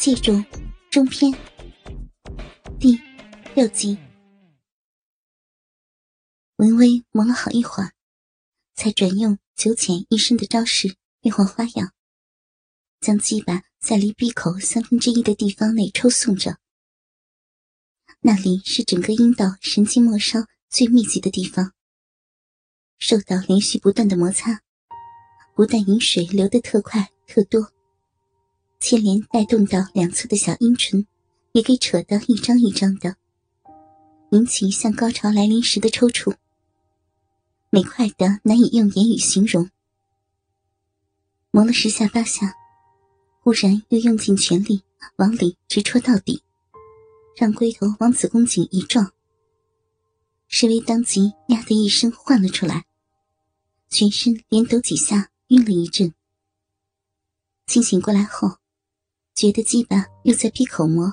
借种中篇第六集，文威磨了好一会儿，才转用九浅一深的招式变换花样，将鸡巴在离闭口三分之一的地方内抽送着。那里是整个阴道神经末梢最密集的地方，受到连续不断的摩擦，不但饮水流得特快特多。牵连带动到两侧的小阴唇，也给扯得一张一张的，引起像高潮来临时的抽搐，美快的难以用言语形容。磨了十下八下，忽然又用尽全力往里直戳到底，让龟头往子宫颈一撞。施威当即“呀”的一声唤了出来，全身连抖几下，晕了一阵。清醒过来后。觉得鸡巴又在闭口磨，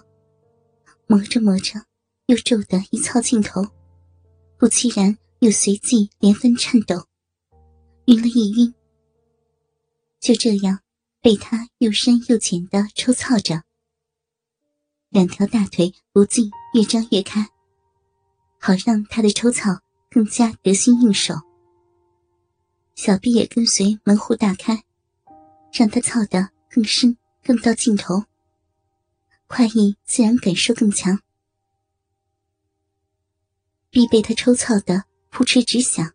磨着磨着，又皱得一操劲头，不期然又随即连番颤抖，晕了一晕。就这样被他又深又浅的抽操着，两条大腿不禁越张越开，好让他的抽操更加得心应手。小臂也跟随门户大开，让他操得更深。更到尽头，快意自然感受更强，必被他抽操的扑哧直响，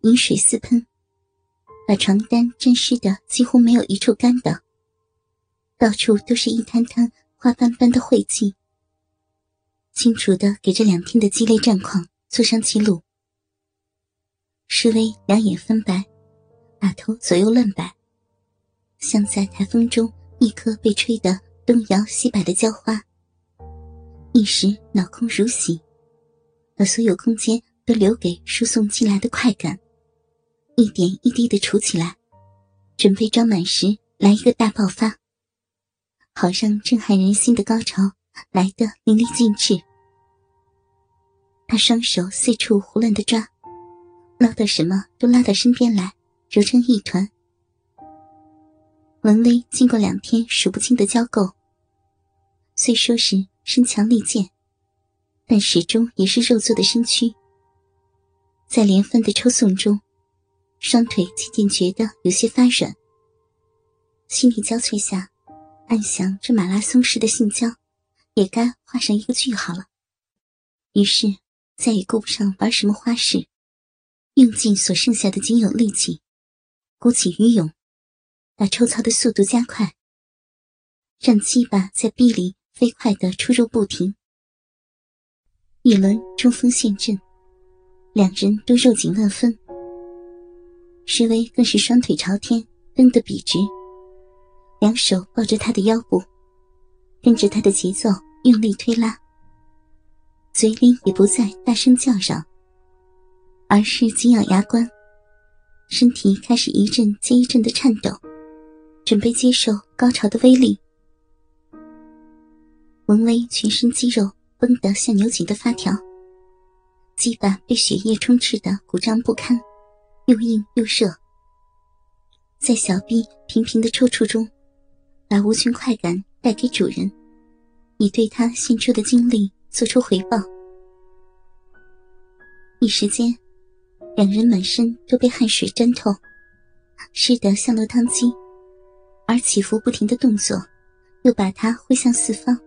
饮水四喷，把床单沾湿的几乎没有一处干的，到处都是一滩滩花斑斑的秽迹，清楚的给这两天的激烈战况做上记录。施威两眼翻白，把头左右乱摆，像在台风中。一颗被吹得东摇西摆的娇花，一时脑空如洗，把所有空间都留给输送进来的快感，一点一滴的储起来，准备装满时来一个大爆发，好让震撼人心的高潮来得淋漓尽致。他双手四处胡乱的抓，捞到什么都拉到身边来，揉成一团。文威经过两天数不清的交媾，虽说是身强力健，但始终也是肉做的身躯。在连番的抽送中，双腿渐渐觉得有些发软。心力交瘁下，暗想这马拉松式的性交，也该画上一个句号了。于是再也顾不上玩什么花式，用尽所剩下的仅有力气，鼓起鱼勇。把抽操的速度加快，让鸡巴在壁里飞快的出入不停。一轮冲锋陷阵，两人都肉紧万分。石威更是双腿朝天蹬得笔直，两手抱着他的腰部，跟着他的节奏用力推拉，嘴里也不再大声叫嚷，而是紧咬牙关，身体开始一阵接一阵的颤抖。准备接受高潮的威力，文威全身肌肉绷得像扭紧的发条，鸡巴被血液充斥的鼓胀不堪，又硬又热，在小臂频频的抽搐中，把无穷快感带给主人，以对他献出的精力做出回报。一时间，两人满身都被汗水沾透，湿得像落汤鸡。而起伏不停的动作，又把它挥向四方。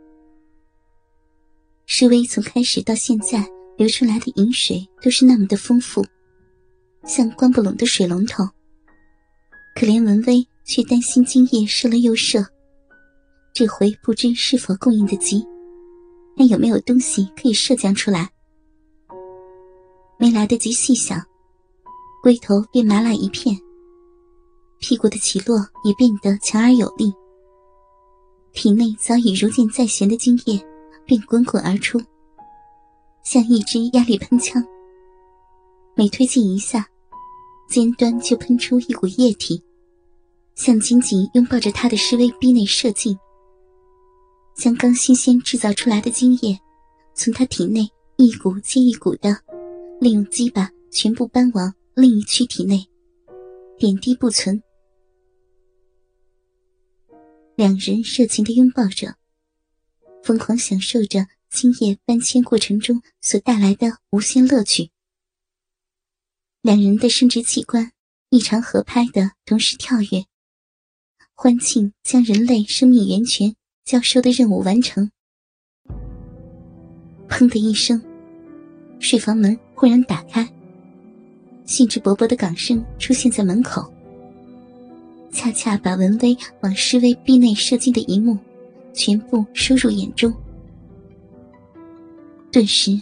施威从开始到现在流出来的饮水都是那么的丰富，像关不拢的水龙头。可怜文威却担心今夜射了又射，这回不知是否供应得及，还有没有东西可以射将出来？没来得及细想，龟头便麻辣一片。屁股的起落也变得强而有力，体内早已如箭在弦的精液便滚滚而出，像一支压力喷枪。每推进一下，尖端就喷出一股液体，向紧紧拥抱着他的尸威逼内射进，将刚新鲜制造出来的精液从他体内一股接一股的利用鸡巴全部搬往另一躯体内，点滴不存。两人热情的拥抱着，疯狂享受着今夜搬迁过程中所带来的无限乐趣。两人的生殖器官异常合拍的同时跳跃，欢庆将人类生命源泉交收的任务完成。砰的一声，睡房门忽然打开，兴致勃勃的港生出现在门口，恰恰把文威往施威逼内射进的一幕全部收入眼中。顿时，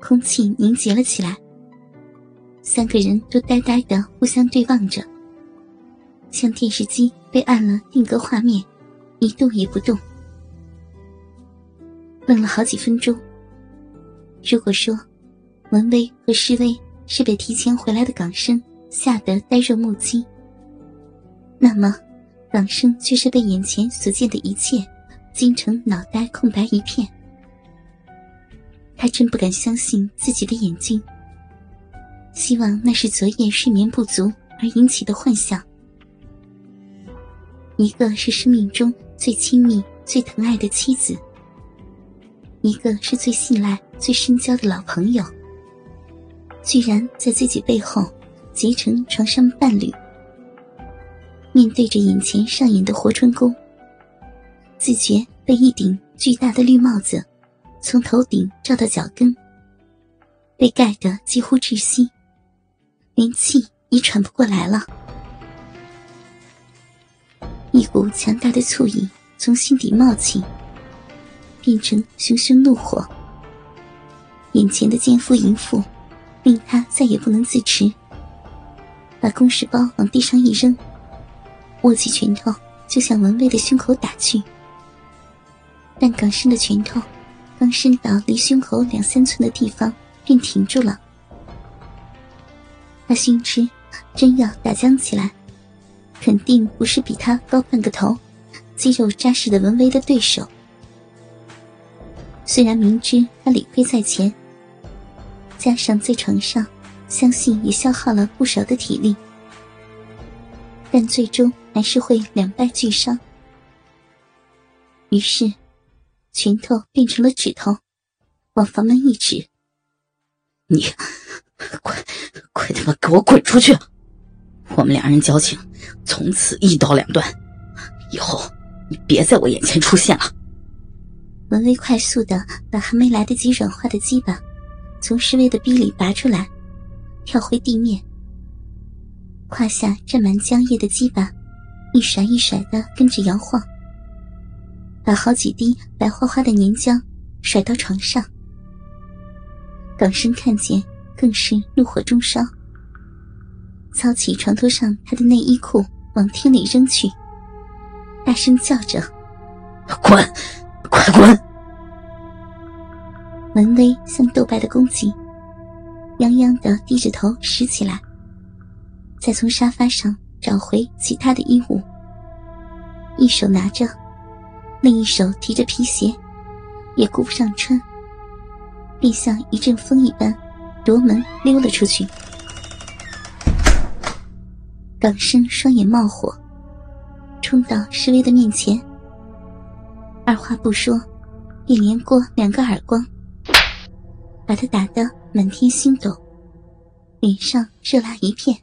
空气凝结了起来，三个人都呆呆的互相对望着，像电视机被按了定格画面，一动也不动，愣了好几分钟。如果说文威和施威是被提前回来的港生吓得呆若木鸡，那么朗生却是被眼前所见的一切惊成脑袋空白一片。他真不敢相信自己的眼睛，希望那是昨夜睡眠不足而引起的幻想。一个是生命中最亲密、最疼爱的妻子。一个是最信赖、最深交的老朋友，居然在自己背后结成床上伴侣。面对着眼前上演的活春宫，自觉被一顶巨大的绿帽子从头顶罩到脚跟，被盖得几乎窒息，连气也喘不过来了。一股强大的醋意从心底冒起。变成熊熊怒火，眼前的奸夫淫妇令他再也不能自持，把公事包往地上一扔，握起拳头就向文威的胸口打去。但港生的拳头刚伸到离胸口两三寸的地方，便停住了。他心知真要打僵起来，肯定不是比他高半个头、肌肉扎实的文威的对手。虽然明知他理亏在前，加上在床上，相信也消耗了不少的体力，但最终还是会两败俱伤。于是，拳头变成了指头，往房门一指：“你，快，快他妈给我滚出去！我们两人交情从此一刀两断，以后你别在我眼前出现了。”文威快速的把还没来得及软化的鸡巴从侍卫的逼里拔出来，跳回地面。胯下沾满浆液的鸡巴一甩一甩的跟着摇晃，把好几滴白花花的粘浆甩到床上。港生看见，更是怒火中烧，操起床头上他的内衣裤往厅里扔去，大声叫着：“滚！”快滚！门威像斗败的公鸡，泱泱的低着头拾起来，再从沙发上找回其他的衣物，一手拿着，另一手提着皮鞋，也顾不上穿，便像一阵风一般夺门溜了出去。港生双眼冒火，冲到施威的面前。二话不说，便连过两个耳光，把他打得满天星斗，脸上热辣一片。